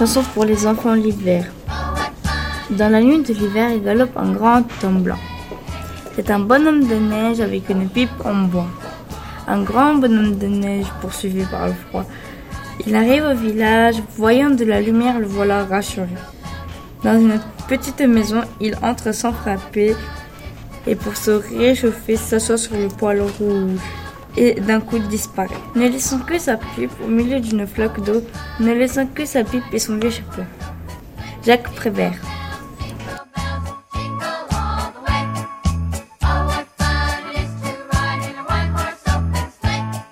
Chanson pour les enfants l'hiver. Dans la nuit de l'hiver, il galope un grand homme blanc. C'est un bonhomme de neige avec une pipe en bois. Un grand bonhomme de neige poursuivi par le froid. Il arrive au village, voyant de la lumière, le voilà rassuré. Dans une petite maison, il entre sans frapper et pour se réchauffer s'assoit sur le poêle rouge et d'un coup disparaît, ne laissant que sa pipe au milieu d'une flaque d'eau, ne laissant que sa pipe et son vieux chapeau. Jacques Prévert.